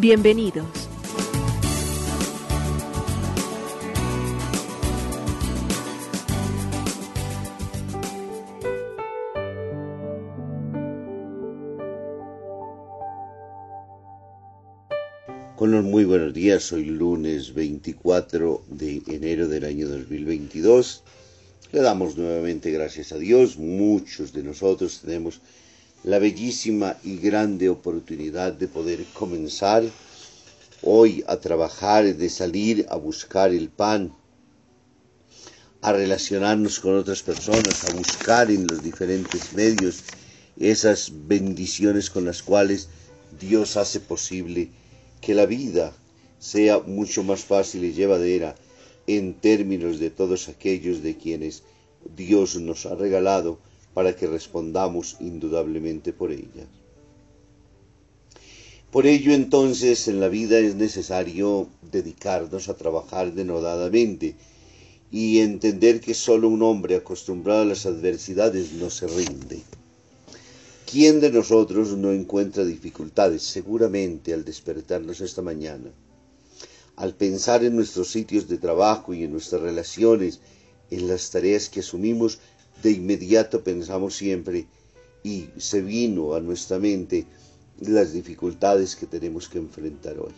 Bienvenidos. Con los muy buenos días, hoy lunes 24 de enero del año 2022. Le damos nuevamente gracias a Dios. Muchos de nosotros tenemos la bellísima y grande oportunidad de poder comenzar hoy a trabajar, de salir a buscar el pan, a relacionarnos con otras personas, a buscar en los diferentes medios esas bendiciones con las cuales Dios hace posible que la vida sea mucho más fácil y llevadera en términos de todos aquellos de quienes Dios nos ha regalado para que respondamos indudablemente por ellas. Por ello entonces en la vida es necesario dedicarnos a trabajar denodadamente y entender que solo un hombre acostumbrado a las adversidades no se rinde. ¿Quién de nosotros no encuentra dificultades? Seguramente al despertarnos esta mañana, al pensar en nuestros sitios de trabajo y en nuestras relaciones, en las tareas que asumimos, de inmediato pensamos siempre y se vino a nuestra mente las dificultades que tenemos que enfrentar hoy.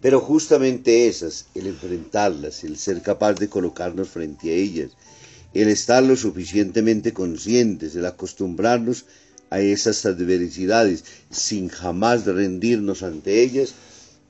Pero justamente esas, el enfrentarlas, el ser capaz de colocarnos frente a ellas, el estar lo suficientemente conscientes, el acostumbrarnos a esas adversidades sin jamás rendirnos ante ellas,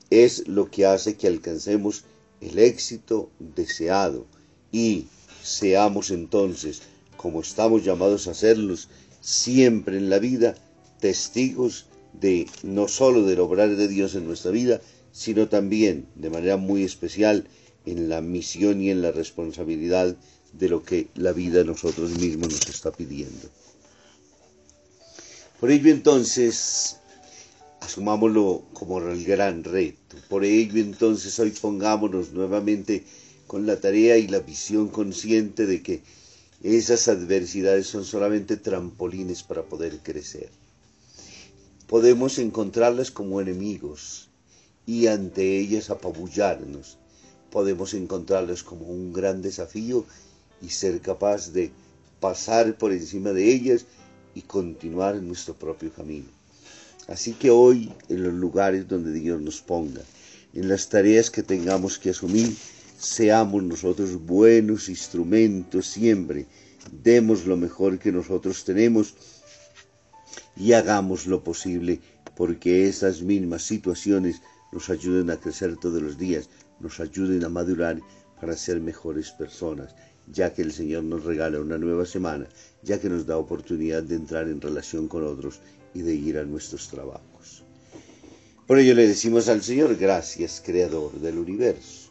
es lo que hace que alcancemos el éxito deseado y seamos entonces, como estamos llamados a serlos siempre en la vida, testigos de no sólo del obrar de Dios en nuestra vida, sino también de manera muy especial en la misión y en la responsabilidad de lo que la vida a nosotros mismos nos está pidiendo. Por ello entonces, asumámoslo como el gran reto. Por ello entonces hoy pongámonos nuevamente con la tarea y la visión consciente de que esas adversidades son solamente trampolines para poder crecer. Podemos encontrarlas como enemigos y ante ellas apabullarnos. Podemos encontrarlas como un gran desafío y ser capaz de pasar por encima de ellas y continuar en nuestro propio camino. Así que hoy, en los lugares donde Dios nos ponga, en las tareas que tengamos que asumir, seamos nosotros buenos instrumentos siempre, demos lo mejor que nosotros tenemos y hagamos lo posible porque esas mismas situaciones nos ayuden a crecer todos los días, nos ayuden a madurar para ser mejores personas ya que el Señor nos regala una nueva semana, ya que nos da oportunidad de entrar en relación con otros y de ir a nuestros trabajos. Por ello le decimos al Señor, gracias, Creador del universo.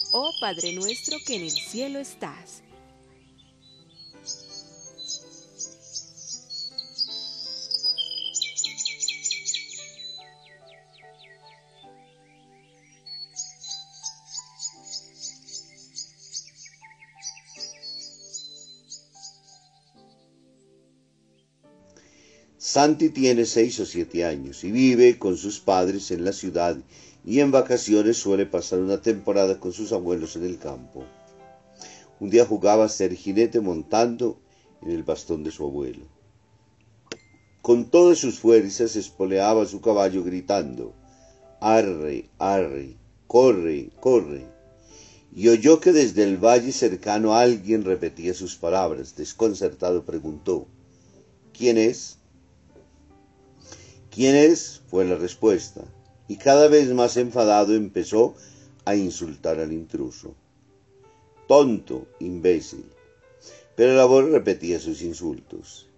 Oh Padre nuestro que en el cielo estás. Santi tiene seis o siete años y vive con sus padres en la ciudad y en vacaciones suele pasar una temporada con sus abuelos en el campo. Un día jugaba a ser jinete montando en el bastón de su abuelo. Con todas sus fuerzas espoleaba su caballo gritando, arre, arre, corre, corre. Y oyó que desde el valle cercano alguien repetía sus palabras. Desconcertado preguntó, ¿quién es? ¿Quién es? fue la respuesta, y cada vez más enfadado empezó a insultar al intruso. Tonto, imbécil. Pero la voz repetía sus insultos.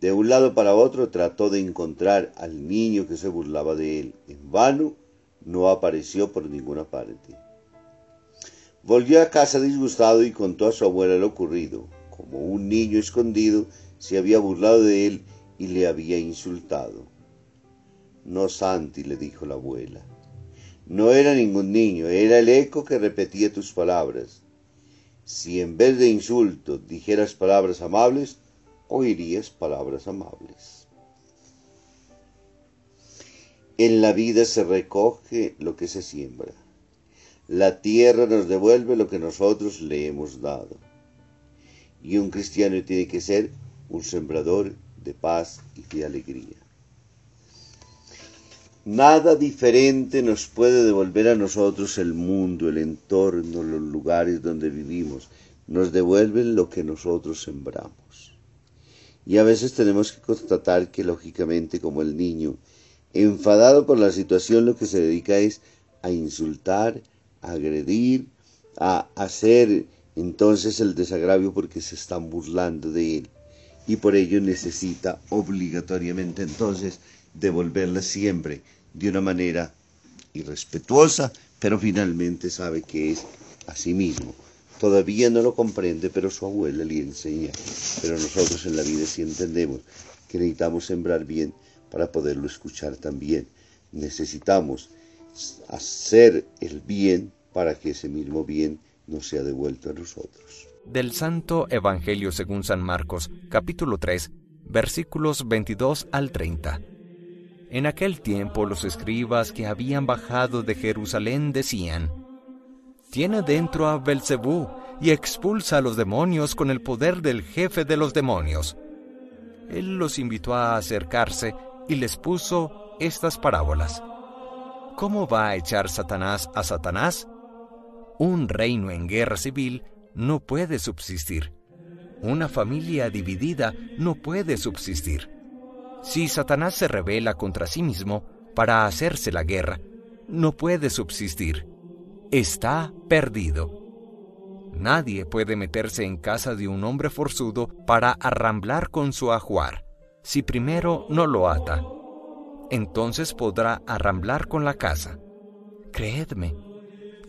De un lado para otro trató de encontrar al niño que se burlaba de él. En vano, no apareció por ninguna parte. Volvió a casa disgustado y contó a su abuela lo ocurrido. Como un niño escondido se había burlado de él y le había insultado. No, Santi, le dijo la abuela. No era ningún niño, era el eco que repetía tus palabras. Si en vez de insultos dijeras palabras amables, oirías palabras amables. En la vida se recoge lo que se siembra. La tierra nos devuelve lo que nosotros le hemos dado. Y un cristiano tiene que ser un sembrador de paz y de alegría. Nada diferente nos puede devolver a nosotros el mundo, el entorno, los lugares donde vivimos. Nos devuelven lo que nosotros sembramos. Y a veces tenemos que constatar que lógicamente como el niño, enfadado por la situación, lo que se dedica es a insultar, a agredir, a hacer entonces el desagravio porque se están burlando de él. Y por ello necesita obligatoriamente entonces devolverla siempre de una manera irrespetuosa, pero finalmente sabe que es a sí mismo. Todavía no lo comprende, pero su abuela le enseña. Pero nosotros en la vida sí entendemos que necesitamos sembrar bien para poderlo escuchar también. Necesitamos hacer el bien para que ese mismo bien nos sea devuelto a nosotros. Del Santo Evangelio según San Marcos, capítulo 3, versículos 22 al 30. En aquel tiempo los escribas que habían bajado de Jerusalén decían, Tiene dentro a Belcebú y expulsa a los demonios con el poder del jefe de los demonios. Él los invitó a acercarse y les puso estas parábolas. ¿Cómo va a echar Satanás a Satanás? Un reino en guerra civil no puede subsistir. Una familia dividida no puede subsistir. Si Satanás se revela contra sí mismo para hacerse la guerra, no puede subsistir. Está perdido. Nadie puede meterse en casa de un hombre forzudo para arramblar con su ajuar, si primero no lo ata. Entonces podrá arramblar con la casa. Creedme,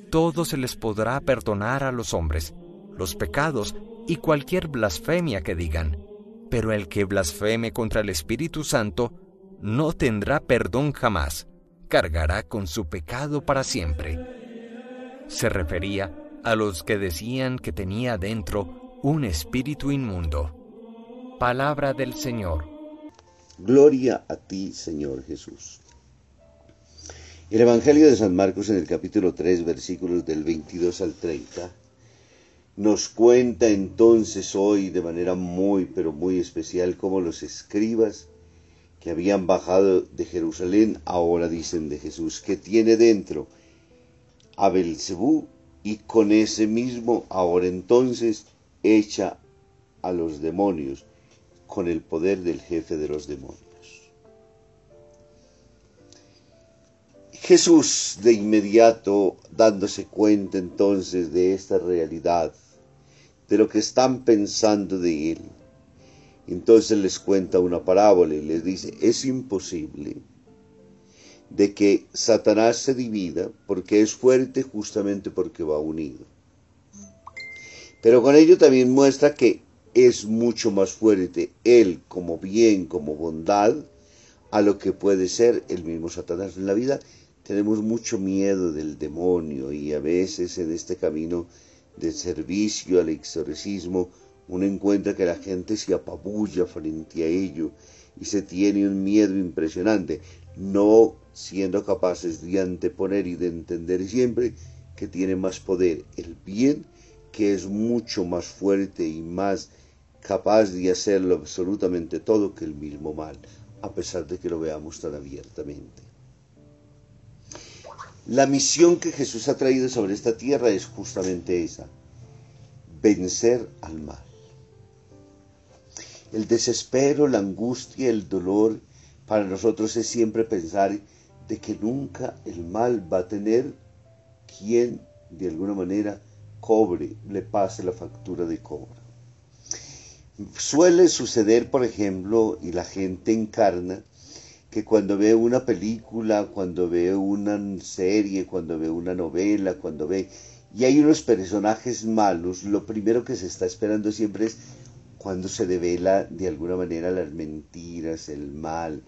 todo se les podrá perdonar a los hombres, los pecados y cualquier blasfemia que digan pero el que blasfeme contra el Espíritu Santo no tendrá perdón jamás, cargará con su pecado para siempre. Se refería a los que decían que tenía dentro un espíritu inmundo. Palabra del Señor. Gloria a ti, Señor Jesús. El Evangelio de San Marcos en el capítulo 3, versículos del 22 al 30 nos cuenta entonces hoy de manera muy, pero muy especial cómo los escribas que habían bajado de Jerusalén ahora dicen de Jesús que tiene dentro a Belcebú y con ese mismo ahora entonces echa a los demonios con el poder del jefe de los demonios. Jesús de inmediato dándose cuenta entonces de esta realidad de lo que están pensando de él. Entonces les cuenta una parábola y les dice, es imposible de que Satanás se divida porque es fuerte justamente porque va unido. Pero con ello también muestra que es mucho más fuerte él como bien, como bondad, a lo que puede ser el mismo Satanás. En la vida tenemos mucho miedo del demonio y a veces en este camino de servicio al exorcismo, uno encuentra que la gente se apabulla frente a ello y se tiene un miedo impresionante, no siendo capaces de anteponer y de entender siempre que tiene más poder el bien, que es mucho más fuerte y más capaz de hacerlo absolutamente todo que el mismo mal, a pesar de que lo veamos tan abiertamente. La misión que Jesús ha traído sobre esta tierra es justamente esa, vencer al mal. El desespero, la angustia, el dolor, para nosotros es siempre pensar de que nunca el mal va a tener quien de alguna manera cobre, le pase la factura de cobra. Suele suceder, por ejemplo, y la gente encarna, que cuando ve una película, cuando ve una serie, cuando ve una novela, cuando ve... Y hay unos personajes malos, lo primero que se está esperando siempre es cuando se devela de alguna manera las mentiras, el mal,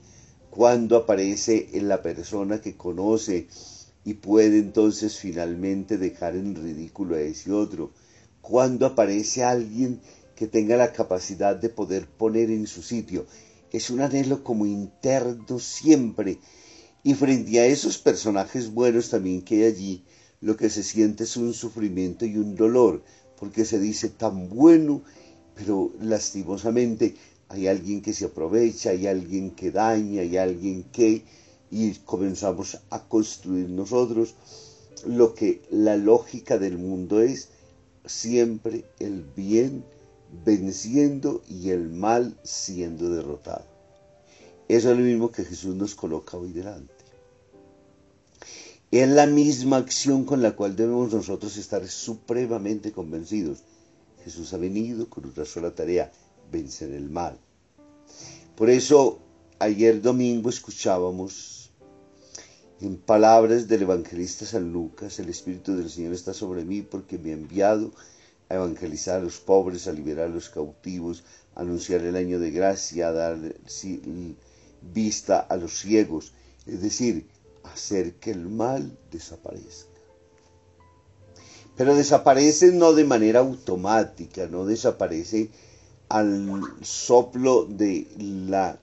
cuando aparece en la persona que conoce y puede entonces finalmente dejar en ridículo a ese otro, cuando aparece alguien que tenga la capacidad de poder poner en su sitio. Es un anhelo como interno siempre. Y frente a esos personajes buenos también que hay allí, lo que se siente es un sufrimiento y un dolor, porque se dice tan bueno, pero lastimosamente hay alguien que se aprovecha, hay alguien que daña, hay alguien que... y comenzamos a construir nosotros lo que la lógica del mundo es siempre el bien venciendo y el mal siendo derrotado. Eso es lo mismo que Jesús nos coloca hoy delante. Es la misma acción con la cual debemos nosotros estar supremamente convencidos. Jesús ha venido con una sola tarea, vencer el mal. Por eso, ayer domingo escuchábamos en palabras del evangelista San Lucas, el Espíritu del Señor está sobre mí porque me ha enviado a evangelizar a los pobres, a liberar a los cautivos, a anunciar el año de gracia, a dar vista a los ciegos, es decir, hacer que el mal desaparezca. Pero desaparece no de manera automática, no desaparece al soplo de la,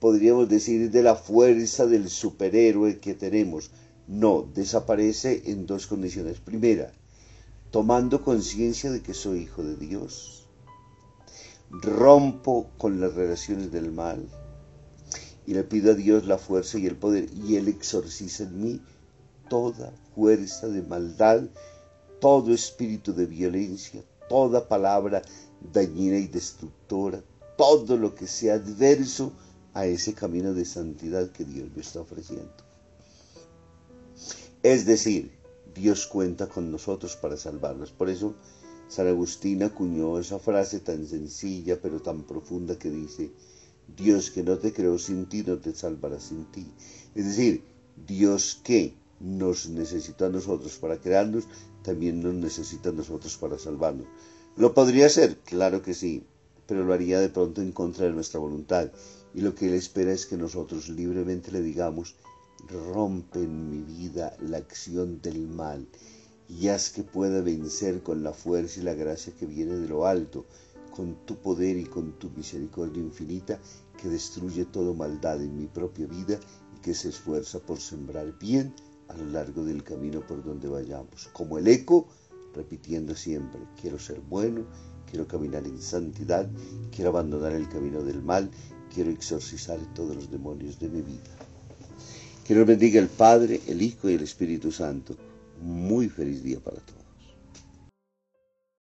podríamos decir, de la fuerza del superhéroe que tenemos. No, desaparece en dos condiciones. Primera, tomando conciencia de que soy hijo de Dios, rompo con las relaciones del mal y le pido a Dios la fuerza y el poder y Él exorciza en mí toda fuerza de maldad, todo espíritu de violencia, toda palabra dañina y destructora, todo lo que sea adverso a ese camino de santidad que Dios me está ofreciendo. Es decir, Dios cuenta con nosotros para salvarnos. Por eso San Agustín acuñó esa frase tan sencilla pero tan profunda que dice, Dios que no te creó sin ti no te salvará sin ti. Es decir, Dios que nos necesita a nosotros para crearnos, también nos necesita a nosotros para salvarnos. ¿Lo podría hacer? Claro que sí, pero lo haría de pronto en contra de nuestra voluntad. Y lo que Él espera es que nosotros libremente le digamos, rompe en mi vida la acción del mal y haz que pueda vencer con la fuerza y la gracia que viene de lo alto, con tu poder y con tu misericordia infinita que destruye toda maldad en mi propia vida y que se esfuerza por sembrar bien a lo largo del camino por donde vayamos. Como el eco, repitiendo siempre, quiero ser bueno, quiero caminar en santidad, quiero abandonar el camino del mal, quiero exorcizar todos los demonios de mi vida. Que nos bendiga el Padre, el Hijo y el Espíritu Santo. Muy feliz día para todos.